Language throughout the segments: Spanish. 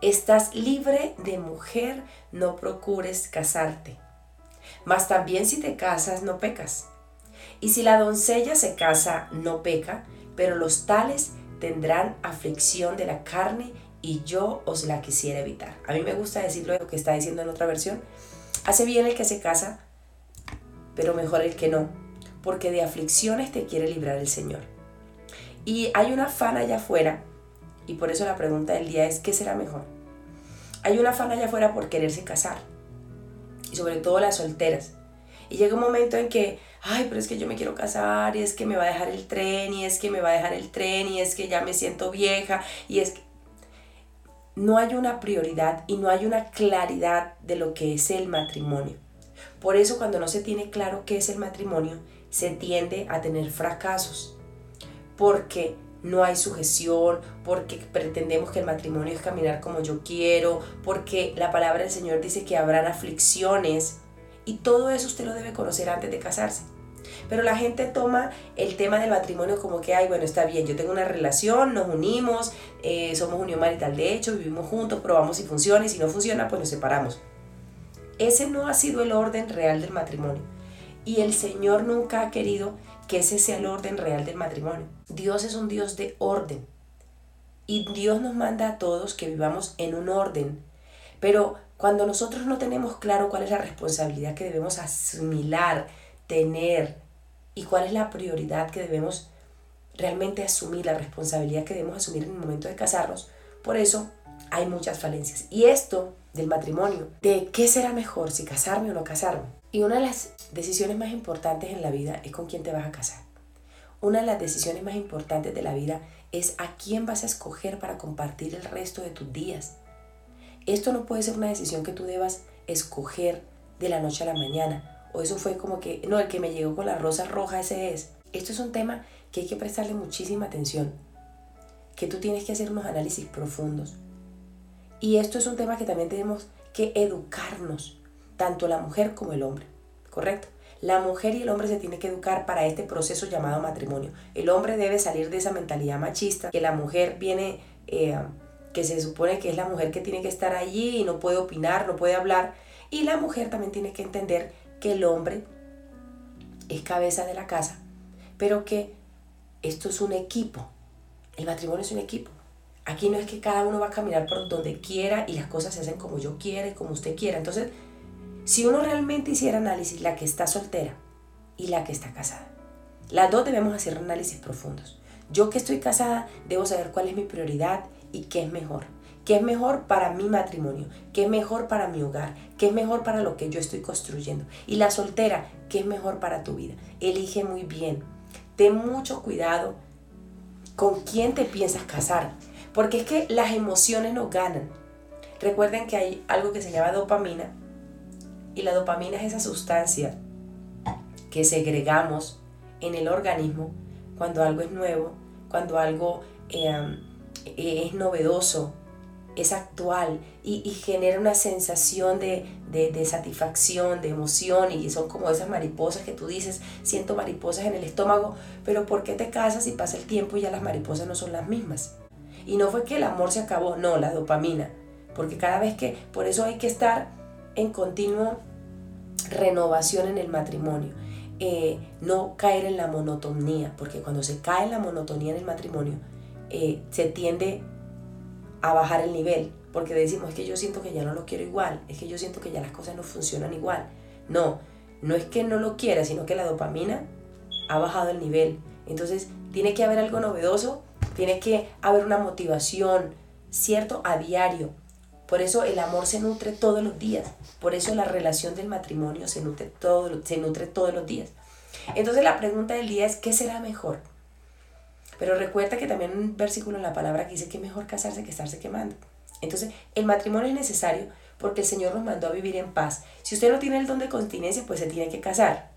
Estás libre de mujer, no procures casarte. Mas también si te casas, no pecas. Y si la doncella se casa, no peca, pero los tales tendrán aflicción de la carne y yo os la quisiera evitar. A mí me gusta decirlo lo que está diciendo en otra versión. Hace bien el que se casa, pero mejor el que no, porque de aflicciones te quiere librar el Señor. Y hay una afán allá afuera y por eso la pregunta del día es, ¿qué será mejor? Hay una afán allá afuera por quererse casar. Y sobre todo las solteras. Y llega un momento en que, ay, pero es que yo me quiero casar, y es que me va a dejar el tren, y es que me va a dejar el tren, y es que ya me siento vieja, y es que... No hay una prioridad y no hay una claridad de lo que es el matrimonio. Por eso cuando no se tiene claro qué es el matrimonio, se tiende a tener fracasos. Porque no hay sujeción, porque pretendemos que el matrimonio es caminar como yo quiero, porque la palabra del Señor dice que habrán aflicciones y todo eso usted lo debe conocer antes de casarse. Pero la gente toma el tema del matrimonio como que, ay, bueno, está bien, yo tengo una relación, nos unimos, eh, somos unión marital de hecho, vivimos juntos, probamos si funciona y si no funciona, pues nos separamos. Ese no ha sido el orden real del matrimonio. Y el Señor nunca ha querido que ese sea el orden real del matrimonio. Dios es un Dios de orden. Y Dios nos manda a todos que vivamos en un orden. Pero cuando nosotros no tenemos claro cuál es la responsabilidad que debemos asimilar, tener, y cuál es la prioridad que debemos realmente asumir, la responsabilidad que debemos asumir en el momento de casarnos, por eso hay muchas falencias. Y esto del matrimonio, de qué será mejor, si casarme o no casarme. Y una de las decisiones más importantes en la vida es con quién te vas a casar. Una de las decisiones más importantes de la vida es a quién vas a escoger para compartir el resto de tus días. Esto no puede ser una decisión que tú debas escoger de la noche a la mañana. O eso fue como que, no, el que me llegó con la rosa roja, ese es. Esto es un tema que hay que prestarle muchísima atención. Que tú tienes que hacer unos análisis profundos. Y esto es un tema que también tenemos que educarnos, tanto la mujer como el hombre. ¿Correcto? La mujer y el hombre se tienen que educar para este proceso llamado matrimonio. El hombre debe salir de esa mentalidad machista, que la mujer viene, eh, que se supone que es la mujer que tiene que estar allí y no puede opinar, no puede hablar. Y la mujer también tiene que entender que el hombre es cabeza de la casa, pero que esto es un equipo. El matrimonio es un equipo. Aquí no es que cada uno va a caminar por donde quiera y las cosas se hacen como yo quiera y como usted quiera. Entonces, si uno realmente hiciera análisis, la que está soltera y la que está casada, las dos debemos hacer análisis profundos. Yo que estoy casada debo saber cuál es mi prioridad y qué es mejor. ¿Qué es mejor para mi matrimonio? ¿Qué es mejor para mi hogar? ¿Qué es mejor para lo que yo estoy construyendo? Y la soltera, ¿qué es mejor para tu vida? Elige muy bien. Ten mucho cuidado con quién te piensas casar. Porque es que las emociones no ganan. Recuerden que hay algo que se llama dopamina y la dopamina es esa sustancia que segregamos en el organismo cuando algo es nuevo, cuando algo eh, es novedoso, es actual y, genera una sensación de, de, satisfacción, de emoción y son como esas mariposas que tú dices, siento mariposas en el estómago, pero ¿por qué te casas y pasa el tiempo y ya las mariposas no son las mismas? Y no fue que el amor se acabó, no, la dopamina, porque cada vez que, por eso hay que estar en continuo renovación en el matrimonio. Eh, no caer en la monotonía, porque cuando se cae en la monotonía en el matrimonio, eh, se tiende a bajar el nivel, porque decimos, es que yo siento que ya no lo quiero igual, es que yo siento que ya las cosas no funcionan igual. No, no es que no lo quiera, sino que la dopamina ha bajado el nivel. Entonces, tiene que haber algo novedoso, tiene que haber una motivación, ¿cierto? A diario, por eso el amor se nutre todos los días. Por eso la relación del matrimonio se nutre, todo, se nutre todos los días. Entonces la pregunta del día es, ¿qué será mejor? Pero recuerda que también un versículo en la palabra que dice que es mejor casarse que estarse quemando. Entonces el matrimonio es necesario porque el Señor nos mandó a vivir en paz. Si usted no tiene el don de continencia, pues se tiene que casar,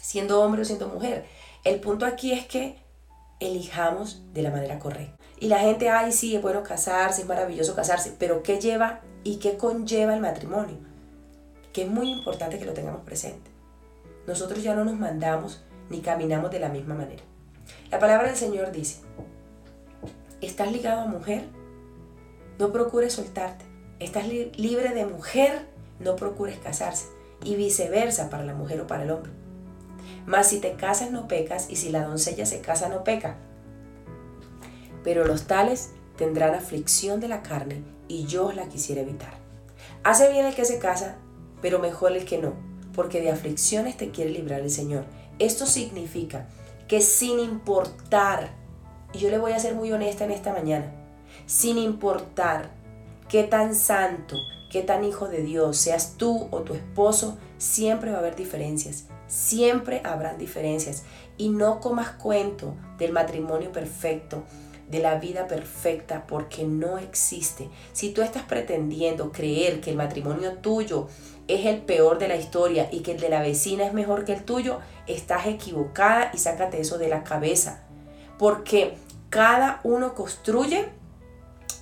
siendo hombre o siendo mujer. El punto aquí es que elijamos de la manera correcta. Y la gente, ay, sí, es bueno casarse, es maravilloso casarse, pero ¿qué lleva y qué conlleva el matrimonio? Que es muy importante que lo tengamos presente. Nosotros ya no nos mandamos ni caminamos de la misma manera. La palabra del Señor dice, ¿estás ligado a mujer? No procures soltarte. ¿Estás libre de mujer? No procures casarse. Y viceversa para la mujer o para el hombre. Mas si te casas no pecas y si la doncella se casa no peca. Pero los tales tendrán aflicción de la carne y yo la quisiera evitar. Hace bien el que se casa, pero mejor el que no, porque de aflicciones te quiere librar el Señor. Esto significa que sin importar, y yo le voy a ser muy honesta en esta mañana, sin importar qué tan santo, qué tan hijo de Dios seas tú o tu esposo, siempre va a haber diferencias. Siempre habrán diferencias. Y no comas cuento del matrimonio perfecto, de la vida perfecta, porque no existe. Si tú estás pretendiendo creer que el matrimonio tuyo es el peor de la historia y que el de la vecina es mejor que el tuyo, estás equivocada y sácate eso de la cabeza. Porque cada uno construye,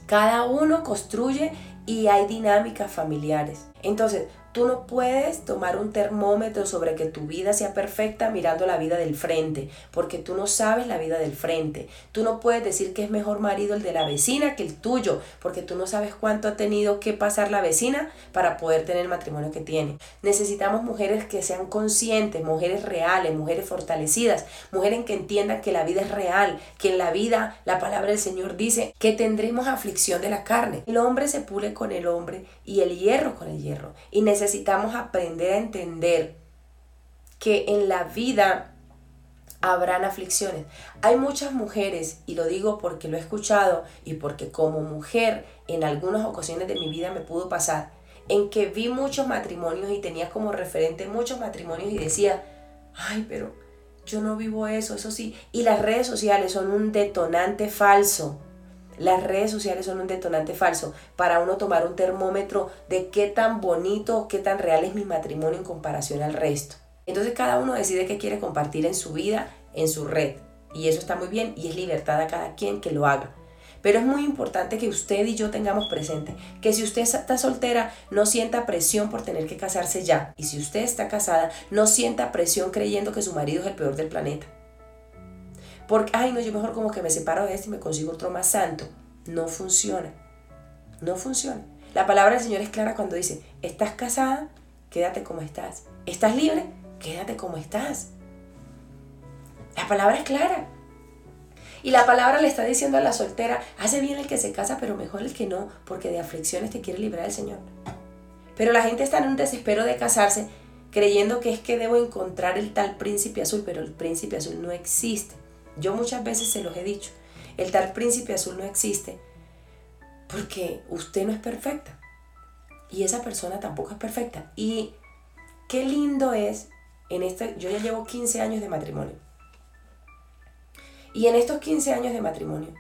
cada uno construye y hay dinámicas familiares. Entonces, Tú no puedes tomar un termómetro sobre que tu vida sea perfecta mirando la vida del frente, porque tú no sabes la vida del frente. Tú no puedes decir que es mejor marido el de la vecina que el tuyo, porque tú no sabes cuánto ha tenido que pasar la vecina para poder tener el matrimonio que tiene. Necesitamos mujeres que sean conscientes, mujeres reales, mujeres fortalecidas, mujeres que entiendan que la vida es real, que en la vida la palabra del Señor dice que tendremos aflicción de la carne. El hombre se pule con el hombre y el hierro con el hierro. Y aprender a entender que en la vida habrán aflicciones. Hay muchas mujeres, y lo digo porque lo he escuchado y porque como mujer en algunas ocasiones de mi vida me pudo pasar, en que vi muchos matrimonios y tenía como referente muchos matrimonios y decía, ay, pero yo no vivo eso, eso sí. Y las redes sociales son un detonante falso las redes sociales son un detonante falso para uno tomar un termómetro de qué tan bonito qué tan real es mi matrimonio en comparación al resto. Entonces cada uno decide qué quiere compartir en su vida, en su red. Y eso está muy bien y es libertad a cada quien que lo haga. Pero es muy importante que usted y yo tengamos presente que si usted está soltera, no sienta presión por tener que casarse ya. Y si usted está casada, no sienta presión creyendo que su marido es el peor del planeta. Porque, ay, no, yo mejor como que me separo de este y me consigo otro más santo. No funciona. No funciona. La palabra del Señor es clara cuando dice, estás casada, quédate como estás. ¿Estás libre? Quédate como estás. La palabra es clara. Y la palabra le está diciendo a la soltera, hace bien el que se casa, pero mejor el que no, porque de aflicciones te quiere librar el Señor. Pero la gente está en un desespero de casarse, creyendo que es que debo encontrar el tal príncipe azul, pero el príncipe azul no existe. Yo muchas veces se los he dicho, el tal príncipe azul no existe porque usted no es perfecta y esa persona tampoco es perfecta. Y qué lindo es en este, yo ya llevo 15 años de matrimonio. Y en estos 15 años de matrimonio,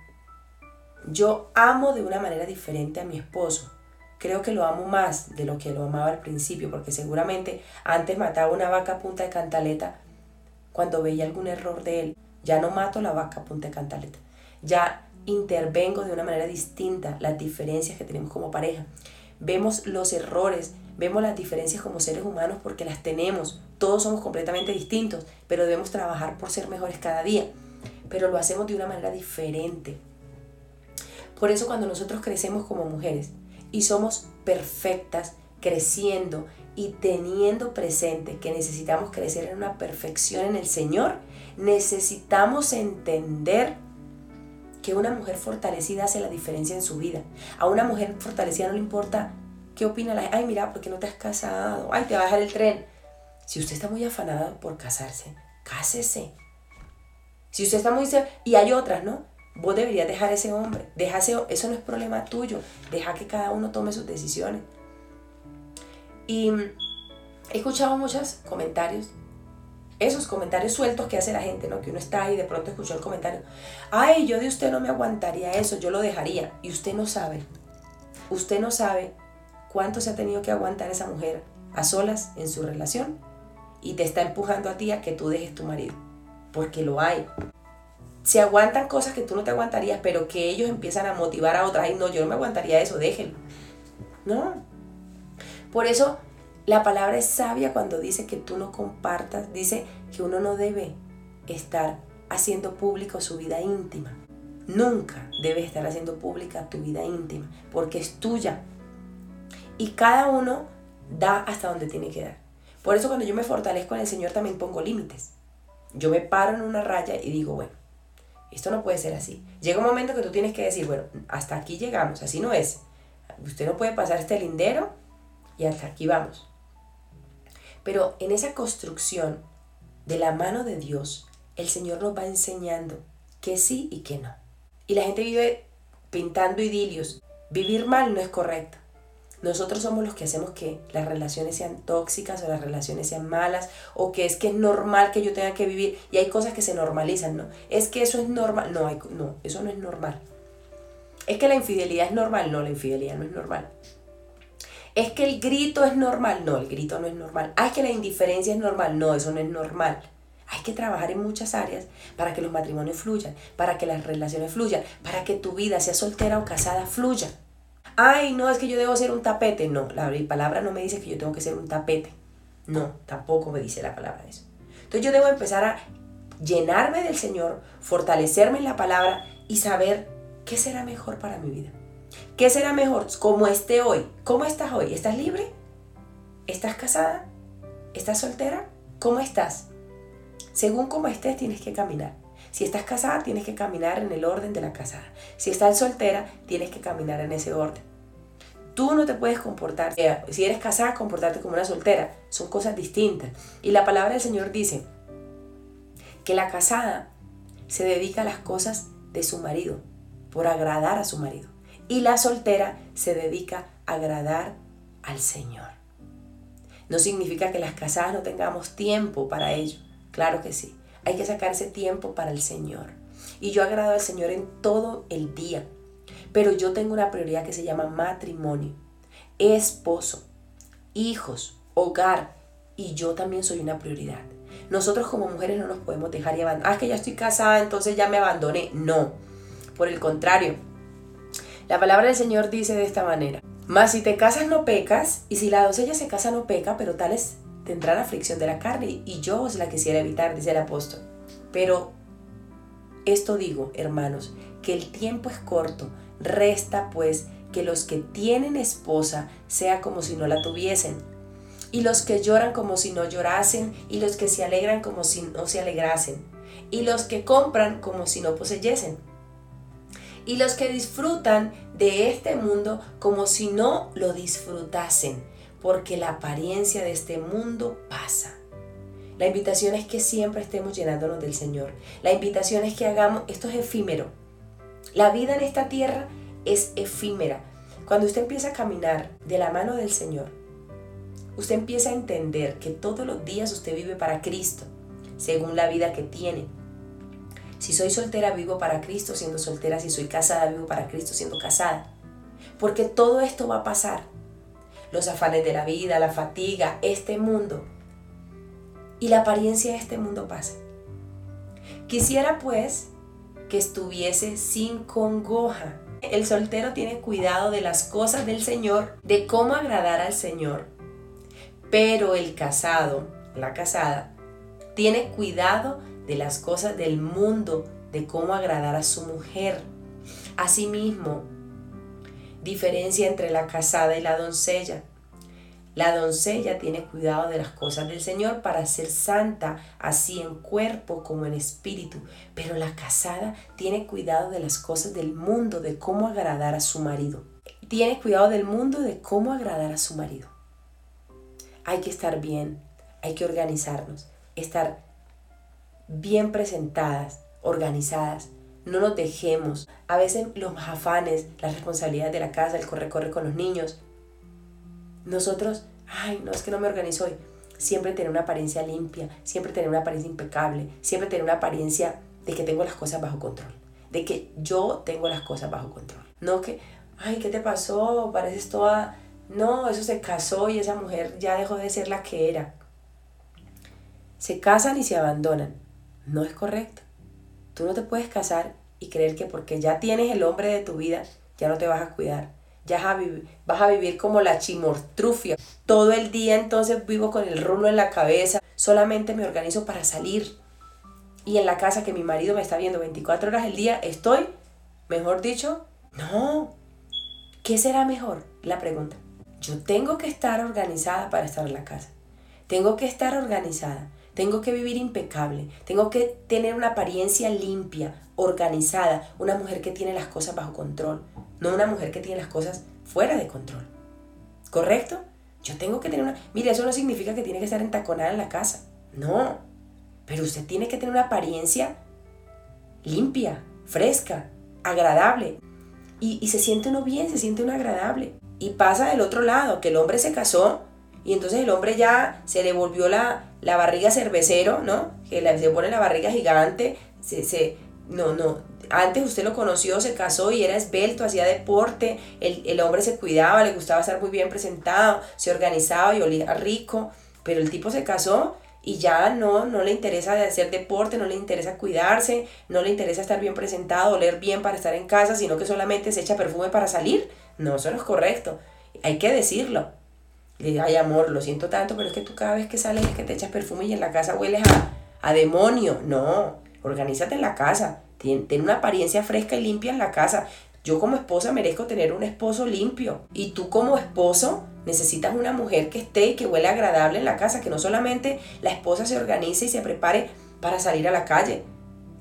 yo amo de una manera diferente a mi esposo. Creo que lo amo más de lo que lo amaba al principio, porque seguramente antes mataba una vaca punta de cantaleta cuando veía algún error de él. Ya no mato la vaca punta de cantaleta. Ya intervengo de una manera distinta las diferencias que tenemos como pareja. Vemos los errores, vemos las diferencias como seres humanos porque las tenemos. Todos somos completamente distintos, pero debemos trabajar por ser mejores cada día. Pero lo hacemos de una manera diferente. Por eso cuando nosotros crecemos como mujeres y somos perfectas, creciendo y teniendo presente que necesitamos crecer en una perfección en el Señor, necesitamos entender que una mujer fortalecida hace la diferencia en su vida. A una mujer fortalecida no le importa qué opina la gente. Ay, mira, ¿por qué no te has casado? Ay, te va a dejar el tren. Si usted está muy afanada por casarse, cásese. Si usted está muy... Y hay otras, ¿no? Vos deberías dejar ese hombre. Deja eso no es problema tuyo. Deja que cada uno tome sus decisiones. Y he escuchado muchos comentarios esos comentarios sueltos que hace la gente, ¿no? Que uno está ahí y de pronto escuchó el comentario, ay, yo de usted no me aguantaría eso, yo lo dejaría. Y usted no sabe, usted no sabe cuánto se ha tenido que aguantar esa mujer a solas en su relación y te está empujando a ti a que tú dejes tu marido, porque lo hay. Se aguantan cosas que tú no te aguantarías, pero que ellos empiezan a motivar a otras, ay no, yo no me aguantaría eso, déjenlo. No. Por eso la palabra es sabia cuando dice que tú no compartas, dice que uno no debe estar haciendo público su vida íntima. Nunca debes estar haciendo pública tu vida íntima, porque es tuya. Y cada uno da hasta donde tiene que dar. Por eso cuando yo me fortalezco en el Señor también pongo límites. Yo me paro en una raya y digo, bueno, esto no puede ser así. Llega un momento que tú tienes que decir, bueno, hasta aquí llegamos, así no es. Usted no puede pasar este lindero y hasta aquí vamos. Pero en esa construcción de la mano de Dios, el Señor nos va enseñando que sí y que no. Y la gente vive pintando idilios. Vivir mal no es correcto. Nosotros somos los que hacemos que las relaciones sean tóxicas o las relaciones sean malas o que es que es normal que yo tenga que vivir y hay cosas que se normalizan, ¿no? Es que eso es normal. No, no, eso no es normal. Es que la infidelidad es normal. No, la infidelidad no es normal. Es que el grito es normal. No, el grito no es normal. Ah, es que la indiferencia es normal. No, eso no es normal. Hay que trabajar en muchas áreas para que los matrimonios fluyan, para que las relaciones fluyan, para que tu vida, sea soltera o casada, fluya. Ay, no, es que yo debo ser un tapete. No, la palabra no me dice que yo tengo que ser un tapete. No, tampoco me dice la palabra eso. Entonces yo debo empezar a llenarme del Señor, fortalecerme en la palabra y saber qué será mejor para mi vida. ¿Qué será mejor? Como esté hoy. ¿Cómo estás hoy? ¿Estás libre? ¿Estás casada? ¿Estás soltera? ¿Cómo estás? Según cómo estés, tienes que caminar. Si estás casada, tienes que caminar en el orden de la casada. Si estás soltera, tienes que caminar en ese orden. Tú no te puedes comportar, si eres casada, comportarte como una soltera. Son cosas distintas. Y la palabra del Señor dice que la casada se dedica a las cosas de su marido, por agradar a su marido. Y la soltera se dedica a agradar al Señor. No significa que las casadas no tengamos tiempo para ello. Claro que sí. Hay que sacar ese tiempo para el Señor. Y yo agrado al Señor en todo el día. Pero yo tengo una prioridad que se llama matrimonio, esposo, hijos, hogar. Y yo también soy una prioridad. Nosotros como mujeres no nos podemos dejar y abandonar. Ah, que ya estoy casada, entonces ya me abandoné. No. Por el contrario. La palabra del Señor dice de esta manera. Mas si te casas no pecas, y si la doncella se casa no peca, pero tal es tendrán aflicción de la carne y yo os la quisiera evitar, dice el apóstol. Pero esto digo, hermanos, que el tiempo es corto, resta pues que los que tienen esposa sea como si no la tuviesen, y los que lloran como si no llorasen, y los que se alegran como si no se alegrasen, y los que compran como si no poseyesen, y los que disfrutan de este mundo como si no lo disfrutasen porque la apariencia de este mundo pasa. La invitación es que siempre estemos llenándonos del Señor. La invitación es que hagamos, esto es efímero. La vida en esta tierra es efímera. Cuando usted empieza a caminar de la mano del Señor, usted empieza a entender que todos los días usted vive para Cristo, según la vida que tiene. Si soy soltera, vivo para Cristo siendo soltera. Si soy casada, vivo para Cristo siendo casada. Porque todo esto va a pasar los afanes de la vida, la fatiga, este mundo. Y la apariencia de este mundo pasa. Quisiera pues que estuviese sin congoja. El soltero tiene cuidado de las cosas del Señor, de cómo agradar al Señor. Pero el casado, la casada, tiene cuidado de las cosas del mundo, de cómo agradar a su mujer. Asimismo, diferencia entre la casada y la doncella. La doncella tiene cuidado de las cosas del Señor para ser santa, así en cuerpo como en espíritu, pero la casada tiene cuidado de las cosas del mundo, de cómo agradar a su marido. Tiene cuidado del mundo, de cómo agradar a su marido. Hay que estar bien, hay que organizarnos, estar bien presentadas, organizadas, no nos dejemos. A veces los afanes, las responsabilidades de la casa, el corre-corre con los niños. Nosotros, ay, no es que no me organizo hoy. Siempre tener una apariencia limpia, siempre tener una apariencia impecable, siempre tener una apariencia de que tengo las cosas bajo control, de que yo tengo las cosas bajo control. No que, ay, ¿qué te pasó? Pareces toda no, eso se casó y esa mujer ya dejó de ser la que era. Se casan y se abandonan. No es correcto. Tú no te puedes casar y creer que porque ya tienes el hombre de tu vida, ya no te vas a cuidar. Ya vas a, vivir, como la chimortrufia. Todo el día entonces vivo con el rulo en la cabeza. Solamente me organizo para salir. Y en la casa que mi marido me está viendo 24 horas al día, estoy, mejor dicho, no. ¿Qué será mejor? La pregunta. Yo tengo que estar organizada para estar en la casa. Tengo que estar organizada. Tengo que vivir impecable. Tengo que tener una apariencia limpia, organizada. Una mujer que tiene las cosas bajo control. No una mujer que tiene las cosas fuera de control. ¿Correcto? Yo tengo que tener una... Mire, eso no significa que tiene que estar entaconada en la casa. No. Pero usted tiene que tener una apariencia limpia, fresca, agradable. Y, y se siente uno bien, se siente uno agradable. Y pasa del otro lado, que el hombre se casó y entonces el hombre ya se le volvió la, la barriga cervecero, ¿no? Que se pone la barriga gigante, se, se, no, no, antes usted lo conoció, se casó y era esbelto, hacía deporte, el, el, hombre se cuidaba, le gustaba estar muy bien presentado, se organizaba y olía rico, pero el tipo se casó y ya no, no le interesa hacer deporte, no le interesa cuidarse, no le interesa estar bien presentado, oler bien para estar en casa, sino que solamente se echa perfume para salir. No, eso no es correcto. Hay que decirlo ay amor, lo siento tanto, pero es que tú cada vez que sales es que te echas perfume y en la casa hueles a, demonio. No, organízate en la casa, ten una apariencia fresca y limpia en la casa. Yo como esposa merezco tener un esposo limpio. Y tú como esposo necesitas una mujer que esté y que huele agradable en la casa, que no solamente la esposa se organice y se prepare para salir a la calle.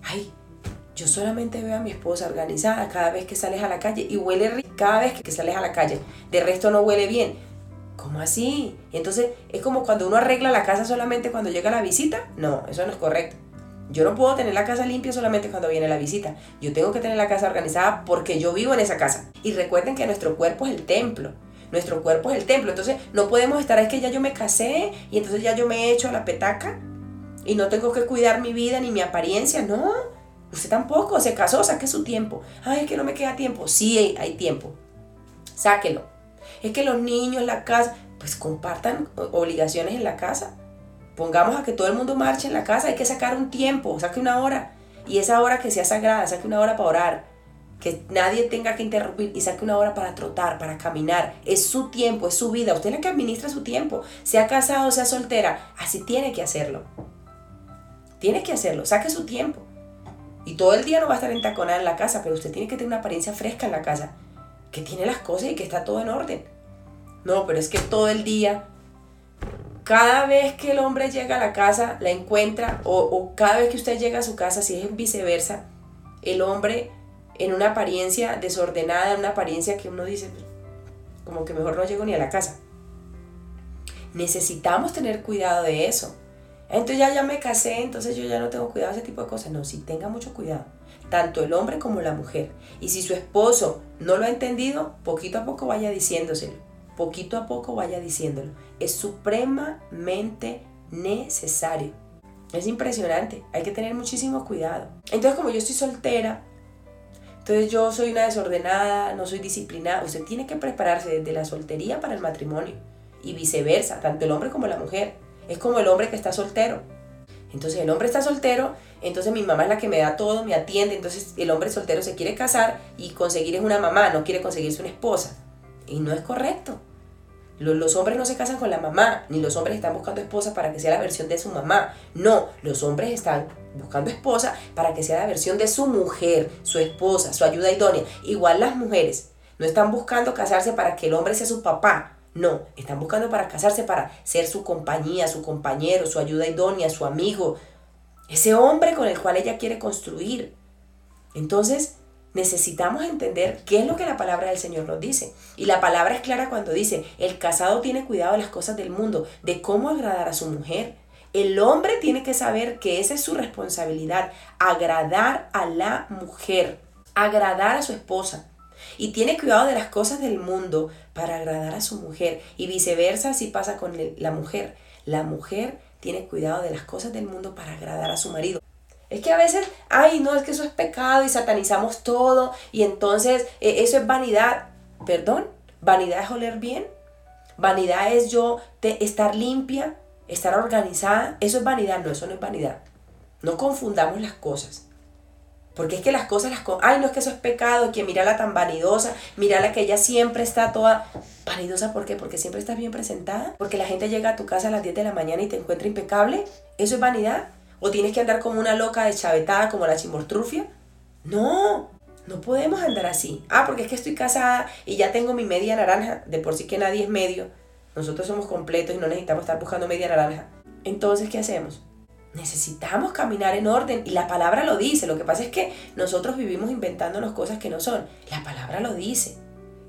Ay, yo solamente veo a mi esposa organizada cada vez que sales a la calle y huele rico cada vez que sales a la calle. De resto no huele bien. ¿Cómo así? entonces es como cuando uno arregla la casa solamente cuando llega la visita. No, eso no es correcto. Yo no puedo tener la casa limpia solamente cuando viene la visita. Yo tengo que tener la casa organizada porque yo vivo en esa casa. Y recuerden que nuestro cuerpo es el templo. Nuestro cuerpo es el templo. Entonces no podemos estar, es que ya yo me casé y entonces ya yo me he hecho la petaca y no tengo que cuidar mi vida ni mi apariencia. No, usted tampoco. Se casó, saque su tiempo. Ay, es que no me queda tiempo. Sí, hay tiempo. Sáquelo es que los niños, la casa, pues compartan obligaciones en la casa. Pongamos a que todo el mundo marche en la casa, hay que sacar un tiempo, saque una hora. Y esa hora que sea sagrada, saque una hora para orar. Que nadie tenga que interrumpir y saque una hora para trotar, para caminar. Es su tiempo, es su vida. Usted es la que administra su tiempo. Sea casado, sea soltera, así tiene que hacerlo. Tiene que hacerlo, saque su tiempo. Y todo el día no va a estar entaconada en la casa, pero usted tiene que tener una apariencia fresca en la casa que tiene las cosas y que está todo en orden. No, pero es que todo el día, cada vez que el hombre llega a la casa, la encuentra, o, cada vez que usted llega a su casa, si es viceversa, el hombre en una apariencia desordenada, en una apariencia que uno dice, como que mejor no llego ni a la casa. Necesitamos tener cuidado de eso. Entonces ya, ya me casé, entonces yo ya no tengo cuidado de ese tipo de cosas. No, sí, tenga mucho cuidado tanto el hombre como la mujer. Y si su esposo no lo ha entendido, poquito a poco vaya diciéndoselo. Poquito a poco vaya diciéndolo. Es supremamente necesario. Es impresionante. Hay que tener muchísimo cuidado. Entonces, como yo estoy soltera, entonces yo soy una desordenada, no soy disciplinada. Usted tiene que prepararse desde la soltería para el matrimonio. Y viceversa, tanto el hombre como la mujer. Es como el hombre que está soltero. Entonces el hombre está soltero entonces mi mamá es la que me da todo, me atiende, entonces el hombre soltero se quiere casar y conseguir es una mamá, no quiere conseguirse una esposa. Y no es correcto. Los, hombres no se casan con la mamá, ni los hombres están buscando esposa para que sea la versión de su mamá. No, los hombres están buscando esposa para que sea la versión de su mujer, su esposa, su ayuda idónea. Igual las mujeres no están buscando casarse para que el hombre sea su papá. No, están buscando para casarse para ser su compañía, su compañero, su ayuda idónea, su amigo, ese hombre con el cual ella quiere construir. Entonces, necesitamos entender qué es lo que la palabra del Señor nos dice. Y la palabra es clara cuando dice, el casado tiene cuidado de las cosas del mundo, de cómo agradar a su mujer. El hombre tiene que saber que esa es su responsabilidad, agradar a la mujer, agradar a su esposa. Y tiene cuidado de las cosas del mundo para agradar a su mujer. Y viceversa si pasa con la mujer. La mujer tiene cuidado de las cosas del mundo para agradar a su marido. Es que a veces, ay, no, es que eso es pecado y satanizamos todo y entonces eh, eso es vanidad. Perdón, vanidad es oler bien, Vanidad es yo estar limpia, estar organizada. Eso es vanidad, no, eso no es vanidad. No confundamos las cosas. Porque es que las cosas las... Ay, no es que eso es pecado, que mira la tan vanidosa, la que ella siempre está toda vanidosa. ¿Por qué? Porque siempre estás bien presentada. Porque la gente llega a tu casa a las 10 de la mañana y te encuentra impecable. ¿Eso es vanidad? ¿O tienes que andar como una loca deschavetada como la chimortrufia? No, no podemos andar así. Ah, porque es que estoy casada y ya tengo mi media naranja. De por sí que nadie es medio. Nosotros somos completos y no necesitamos estar buscando media naranja. Entonces, ¿qué hacemos? Necesitamos caminar en orden y la palabra lo dice. Lo que pasa es que nosotros vivimos inventándonos cosas que no son. La palabra lo dice.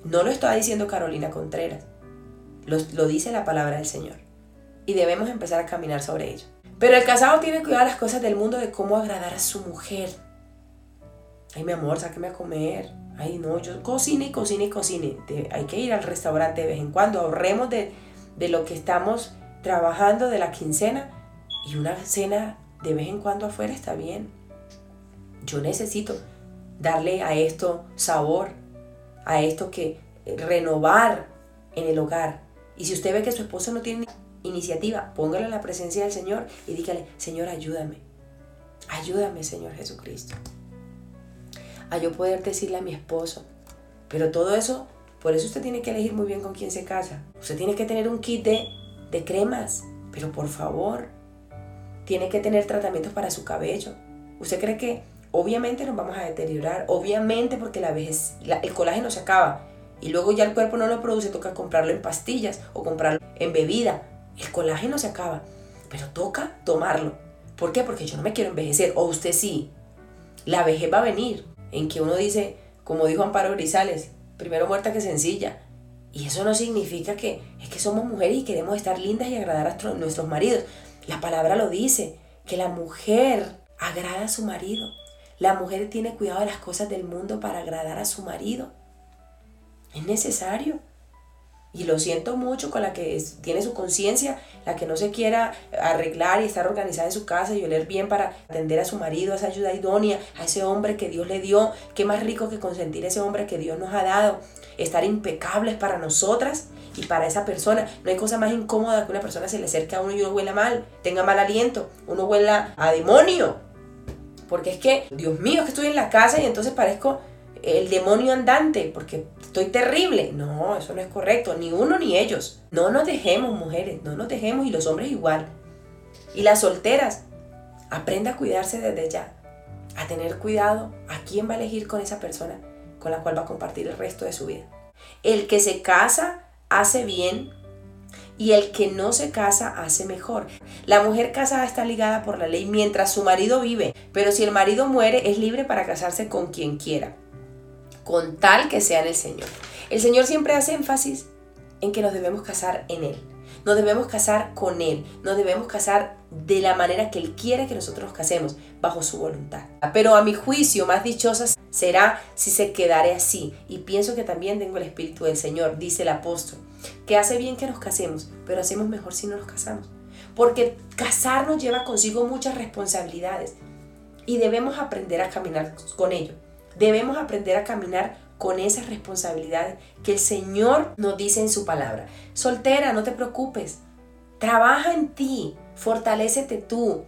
No lo está diciendo Carolina Contreras. Lo, lo dice la palabra del Señor. Y debemos empezar a caminar sobre ello. Pero el casado tiene cuidado las cosas del mundo, de cómo agradar a su mujer. Ay, mi amor, sáqueme a comer. Ay, no, yo cocine y cocine y cocine. hay que ir al restaurante de vez en cuando. Ahorremos de, de lo que estamos trabajando de la quincena y una cena de vez en cuando afuera está bien. Yo necesito darle a esto sabor, a esto que eh, renovar en el hogar. Y si usted ve que su esposo no tiene iniciativa, póngale en la presencia del Señor y dígale, Señor, ayúdame. Ayúdame, Señor Jesucristo. A yo poder decirle a mi esposo. Pero todo eso, por eso usted tiene que elegir muy bien con quién se casa. Usted tiene que tener un kit de cremas. Pero por favor, tiene que tener tratamientos para su cabello. ¿Usted cree que obviamente nos vamos a deteriorar? Obviamente porque la vejez, el colágeno se acaba y luego ya el cuerpo no lo produce, toca comprarlo en pastillas o comprarlo en bebida. El colágeno se acaba, pero toca tomarlo. ¿Por qué? Porque yo no me quiero envejecer, o usted sí. La vejez va a venir, en que uno dice, como dijo Amparo Grisales, primero muerta que sencilla. Y eso no significa que es que somos mujeres y queremos estar lindas y agradar a nuestros maridos. La palabra lo dice, que la mujer agrada a su marido. La mujer tiene cuidado de las cosas del mundo para agradar a su marido. Es necesario. Y lo siento mucho con la que tiene su conciencia, la que no se quiera arreglar y estar organizada en su casa y oler bien para atender a su marido, a esa ayuda idónea, a ese hombre que Dios le dio. Qué más rico que consentir a ese hombre que Dios nos ha dado. Estar impecables para nosotras y para esa persona. No hay cosa más incómoda que una persona se le acerque a uno y uno huela mal, tenga mal aliento, uno huela a demonio. Porque es que, Dios mío, que estoy en la casa y entonces parezco el demonio andante, porque estoy terrible. No, eso no es correcto, ni uno ni ellos. No nos dejemos, mujeres, no nos dejemos y los hombres igual. Y las solteras, aprenda a cuidarse desde ya, a tener cuidado a quién va a elegir con esa persona con la cual va a compartir el resto de su vida. El que se casa hace bien y el que no se casa hace mejor. La mujer casada está ligada por la ley mientras su marido vive, pero si el marido muere es libre para casarse con quien quiera, con tal que sea en el Señor. El Señor siempre hace énfasis en que nos debemos casar en Él. Nos debemos casar con Él, nos debemos casar de la manera que Él quiere que nosotros nos casemos, bajo su voluntad. Pero a mi juicio, más dichosa será si se quedare así. Y pienso que también tengo el Espíritu del Señor, dice el apóstol, que hace bien que nos casemos, pero hacemos mejor si no nos casamos. Porque casarnos lleva consigo muchas responsabilidades y debemos aprender a caminar con ello. Debemos aprender a caminar con esas responsabilidades que el Señor nos dice en su palabra. Soltera, no te preocupes. Trabaja en ti, fortalécete tú,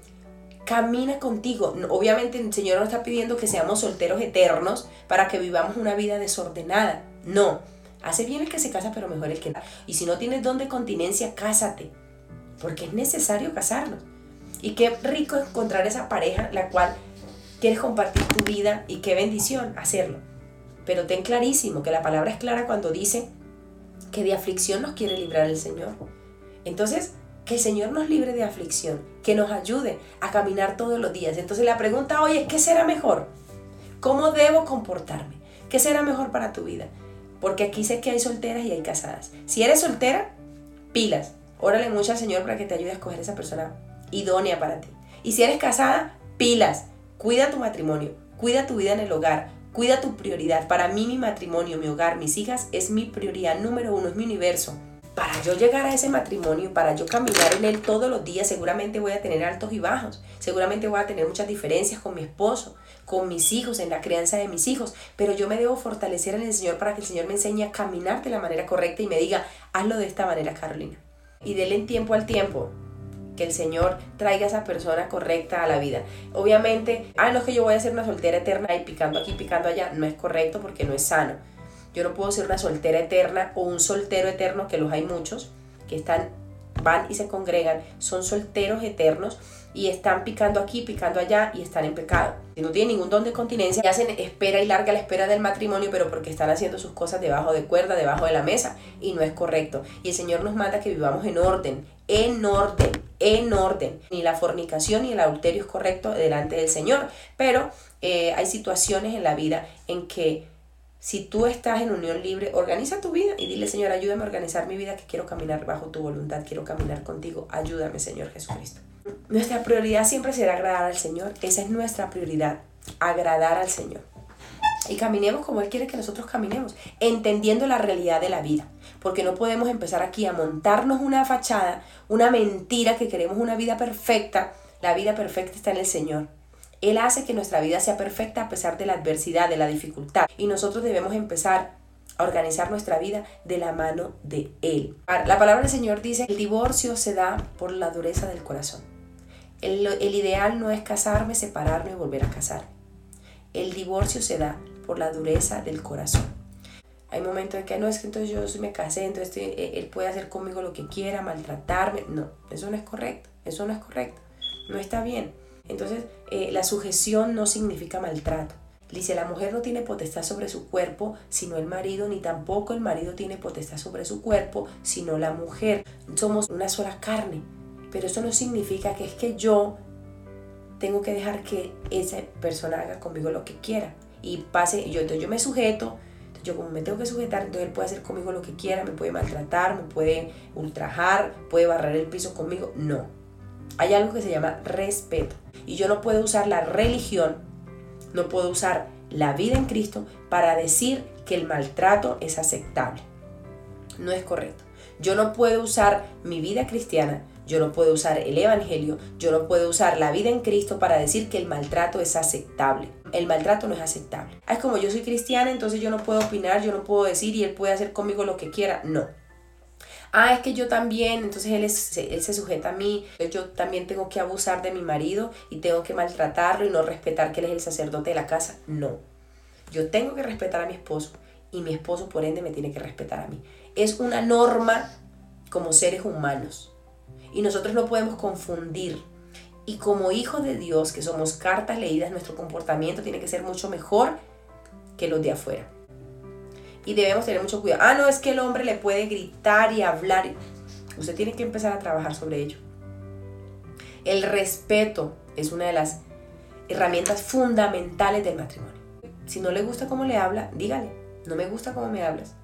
camina contigo. Obviamente el Señor no está pidiendo que seamos solteros eternos para que vivamos una vida desordenada. No, hace bien el que se casa, pero mejor el que no. Y si no tienes don de continencia, cásate, porque es necesario casarnos. Y qué rico encontrar esa pareja la cual quieres compartir tu vida y qué bendición hacerlo. Pero ten clarísimo que la palabra es clara cuando dice que de aflicción nos quiere librar el Señor. Entonces, que el Señor nos libre de aflicción, que nos ayude a caminar todos los días. Entonces la pregunta hoy es, ¿qué será mejor? ¿Cómo debo comportarme? ¿Qué será mejor para tu vida? Porque aquí sé que hay solteras y hay casadas. Si eres soltera, pilas. Órale mucho al Señor para que te ayude a escoger esa persona idónea para ti. Y si eres casada, pilas. Cuida tu matrimonio, cuida tu vida en el hogar, Cuida tu prioridad. Para mí mi matrimonio, mi hogar, mis hijas es mi prioridad número uno, es mi universo. para yo llegar a ese matrimonio, para yo caminar en él todos los días, seguramente voy a tener altos y bajos, seguramente voy a tener muchas diferencias con mi esposo, con mis hijos, en la crianza de mis hijos, pero yo me debo fortalecer en el Señor para que el Señor me enseñe a caminar de la manera correcta y me diga, hazlo de esta manera, Carolina. Y en tiempo al tiempo, que el Señor traiga a esa persona correcta a la vida. Obviamente, ah, no es que yo voy a ser una soltera eterna y picando aquí, picando allá, no es correcto porque no es sano. Yo no puedo ser una soltera eterna o un soltero eterno, que los hay muchos, que están, van y se congregan, son solteros eternos y están picando aquí, picando allá y están en pecado. Y no tienen ningún don de continencia y hacen espera y larga la espera del matrimonio, pero porque están haciendo sus cosas debajo de cuerda, debajo de la mesa y no es correcto. Y el Señor nos manda que vivamos en orden, en orden, en orden. Ni la fornicación ni el adulterio es correcto delante del Señor, pero eh, hay situaciones en la vida en que si tú estás en unión libre, organiza tu vida y dile, Señor, ayúdame a organizar mi vida, que quiero caminar bajo tu voluntad, quiero caminar contigo. Ayúdame, Señor Jesucristo. Nuestra prioridad siempre será agradar al Señor. Esa es nuestra prioridad, agradar al Señor. Y caminemos como Él quiere que nosotros caminemos, entendiendo la realidad de la vida. Porque no podemos empezar aquí a montarnos una fachada, una mentira que queremos una vida perfecta. La vida perfecta está en el Señor. Él hace que nuestra vida sea perfecta a pesar de la adversidad, de la dificultad. Y nosotros debemos empezar a organizar nuestra vida de la mano de Él. La palabra del Señor dice, el divorcio se da por la dureza del corazón. El, el ideal no es casarme, separarme y volver a casar. El divorcio se da por la dureza del corazón. Hay momentos en que no es que entonces yo me casé, entonces eh, él puede hacer conmigo lo que quiera, maltratarme. No, eso no es correcto, eso no es correcto, no está bien. Entonces, eh, la sujeción no significa maltrato. Dice, la mujer no tiene potestad sobre su cuerpo, sino el marido, ni tampoco el marido tiene potestad sobre su cuerpo, sino la mujer. Somos una sola carne. Pero eso no significa que es que yo tengo que dejar que esa persona haga conmigo lo que quiera. Y pase, yo, entonces yo me sujeto, yo como me tengo que sujetar, entonces él puede hacer conmigo lo que quiera, me puede maltratar, me puede ultrajar, puede barrer el piso conmigo. No. Hay algo que se llama respeto. Y yo no puedo usar la religión, no puedo usar la vida en Cristo para decir que el maltrato es aceptable. No es correcto. Yo no puedo usar mi vida cristiana, yo no puedo usar el Evangelio, yo no puedo usar la vida en Cristo para decir que el maltrato es aceptable. El maltrato no es aceptable. Ah, es como yo soy cristiana, entonces yo no puedo opinar, yo no puedo decir y él puede hacer conmigo lo que quiera. No ah, es que yo también, entonces él, él se sujeta a mí, yo también tengo que abusar de mi marido y tengo que maltratarlo y no respetar que él es el sacerdote de la casa. No, yo tengo que respetar a mi esposo y mi esposo por ende me tiene que respetar a mí. Es una norma como seres humanos y nosotros no podemos confundir. Y como hijos de Dios, que somos cartas leídas, nuestro comportamiento tiene que ser mucho mejor que los de afuera y debemos tener mucho cuidado. Ah, no, es que el hombre le puede gritar y hablar. Usted tiene que empezar a trabajar sobre ello. El respeto es una de las herramientas fundamentales del matrimonio. Si no le gusta cómo le habla, dígale, no me gusta cómo me hablas.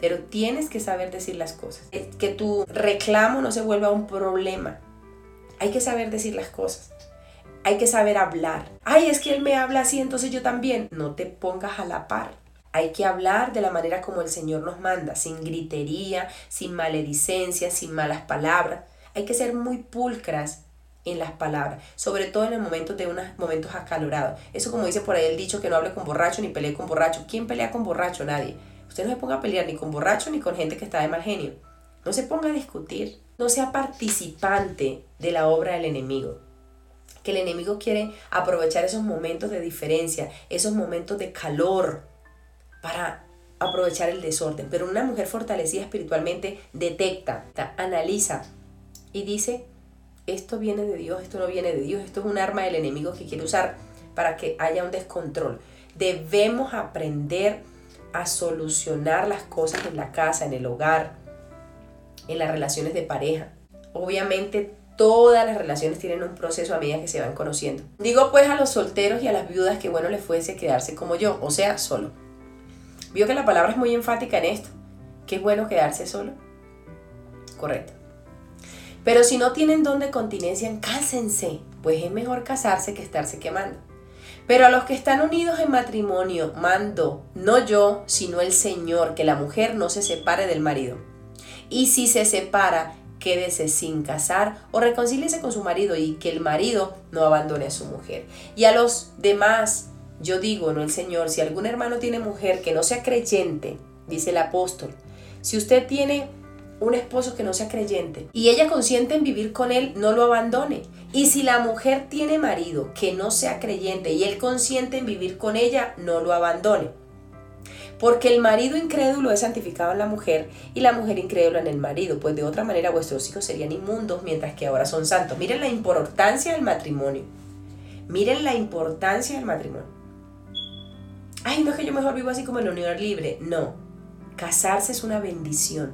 Pero tienes que saber decir las cosas. Que tu reclamo no se vuelva un problema. Hay que saber decir las cosas. Hay que saber hablar. Ay, es que él me habla así, entonces yo también. No te pongas a la par. Hay que hablar de la manera como el Señor nos manda, sin gritería, sin maledicencia, sin malas palabras. Hay que ser muy pulcras en las palabras, sobre todo en los momentos de unos momentos acalorados. Eso como dice por ahí el dicho que no hable con borracho ni pelee con borracho. ¿Quién pelea con borracho? Nadie. Usted no se ponga a pelear ni con borracho ni con gente que está de mal genio. No se ponga a discutir. No sea participante de la obra del enemigo. Que el enemigo quiere aprovechar esos momentos de diferencia, esos momentos de calor, para aprovechar el desorden. Pero una mujer fortalecida espiritualmente detecta, analiza y dice, esto viene de Dios, esto no viene de Dios, esto es un arma del enemigo que quiere usar para que haya un descontrol. Debemos aprender a solucionar las cosas en la casa, en el hogar, en las relaciones de pareja. Obviamente todas las relaciones tienen un proceso a medida que se van conociendo. Digo pues a los solteros y a las viudas que bueno les fuese quedarse como yo, o sea, solo. Vio que la palabra es muy enfática en esto, que es bueno quedarse solo. Correcto. Pero si no tienen don de continencia, cásense, pues es mejor casarse que estarse quemando. Pero a los que están unidos en matrimonio, mando, no yo, sino el Señor, que la mujer no se separe del marido. Y si se separa, quédese sin casar o reconcíliese con su marido y que el marido no abandone a su mujer. Y a los demás, yo digo, no el Señor, si algún hermano tiene mujer que no sea creyente, dice el apóstol, si usted tiene un esposo que no sea creyente y ella consiente en vivir con él, no lo abandone. Y si la mujer tiene marido que no sea creyente y él consiente en vivir con ella, no lo abandone. Porque el marido incrédulo es santificado en la mujer y la mujer incrédula en el marido, pues de otra manera vuestros hijos serían inmundos mientras que ahora son santos. Miren la importancia del matrimonio. Miren la importancia del matrimonio. Ay, no es que yo mejor vivo así como en la unión libre. No, casarse es una bendición.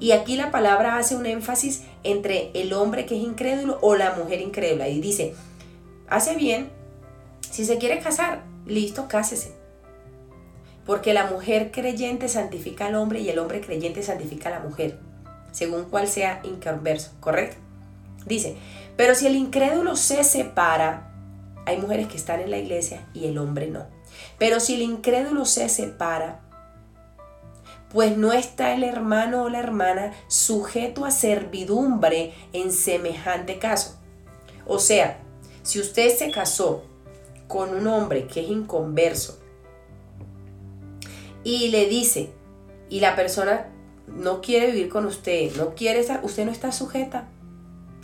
Y aquí la palabra hace un énfasis entre el hombre que es incrédulo o la mujer incrédula. Y dice, hace bien, si se quiere casar, listo, cásese. Porque la mujer creyente santifica al hombre y el hombre creyente santifica a la mujer, según cual sea inconverso, ¿correcto? Dice, pero si el incrédulo se separa, hay mujeres que están en la iglesia y el hombre no. Pero si el incrédulo se separa, pues no está el hermano o la hermana sujeto a servidumbre en semejante caso. O sea, si usted se casó con un hombre que es inconverso y le dice, y la persona no quiere vivir con usted, no quiere estar, usted no está sujeta.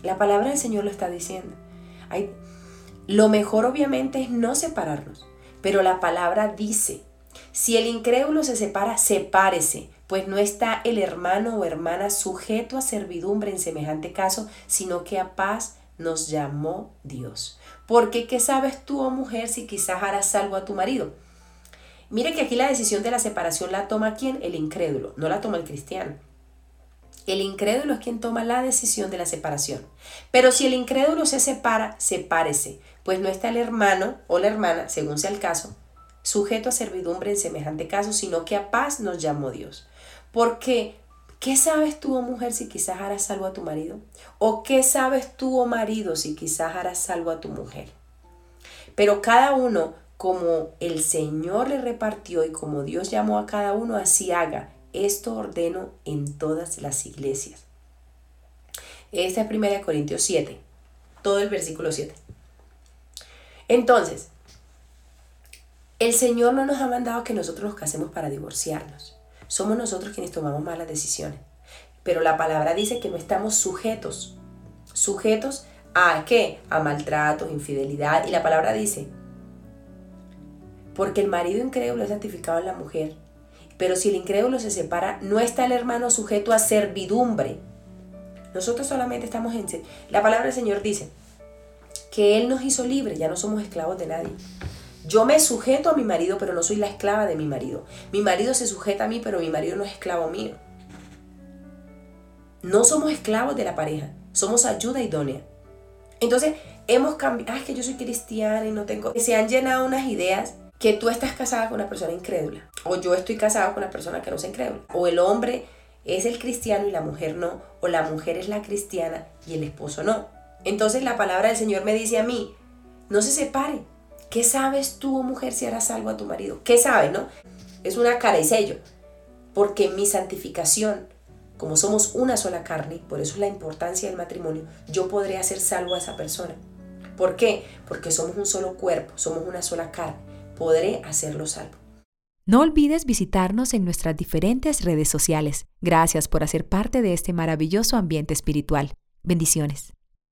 La palabra del Señor lo está diciendo. Hay, lo mejor obviamente es no separarnos, pero la palabra dice, si el incrédulo se separa, sepárese, pues no está el hermano o hermana sujeto a servidumbre en semejante caso, sino que a paz nos llamó Dios. Porque ¿qué sabes tú, oh mujer, si quizás harás salvo a tu marido? Mire que aquí la decisión de la separación la toma quién? El incrédulo, no la toma el cristiano. El incrédulo es quien toma la decisión de la separación. Pero si el incrédulo se separa, sepárese, pues no está el hermano o la hermana, según sea el caso, sujeto a servidumbre en semejante caso, sino que a paz nos llamó Dios. Porque, ¿qué sabes tú, oh mujer, si quizás harás salvo a tu marido? ¿O qué sabes tú, oh marido, si quizás harás salvo a tu mujer? Pero cada uno como el Señor le repartió y como Dios llamó a cada uno, así haga. Esto ordeno en todas las iglesias. Esta es 1 Corintios 7, todo el versículo 7. Entonces, el Señor no nos ha mandado que nosotros nos casemos para divorciarnos. Somos nosotros quienes tomamos malas decisiones. Pero la palabra dice que no estamos sujetos. Sujetos a qué? A maltratos, infidelidad. Y la palabra dice, porque el marido incrédulo es santificado en la mujer. Pero si el incrédulo se separa, no está el hermano sujeto a servidumbre. Nosotros solamente estamos en... La palabra del Señor dice que Él nos hizo libres, ya no somos esclavos de nadie. Yo me sujeto a mi marido, pero no soy la esclava de mi marido. Mi marido se sujeta a mí, pero mi marido no es esclavo mío. No somos esclavos de la pareja, somos ayuda idónea. Entonces, hemos cambiado, ah, es que yo soy cristiana y no tengo... Se han llenado unas ideas que tú estás casada con una persona incrédula, o yo estoy casada con una persona que no es incrédula, o el hombre es el cristiano y la mujer no, o la mujer es la cristiana y el esposo no. Entonces la palabra del Señor me dice a mí, no se separe. ¿Qué sabes tú, mujer, si harás algo a tu marido? ¿Qué sabes, no? Es una cara y sello. Porque mi santificación, como somos una sola carne, por eso es la importancia del matrimonio, yo podré hacer salvo a esa persona. ¿Por qué? Porque somos un solo cuerpo, somos una sola carne podré hacerlo salvo. No olvides visitarnos en nuestras diferentes redes sociales. Gracias por hacer parte de este maravilloso ambiente espiritual. Bendiciones.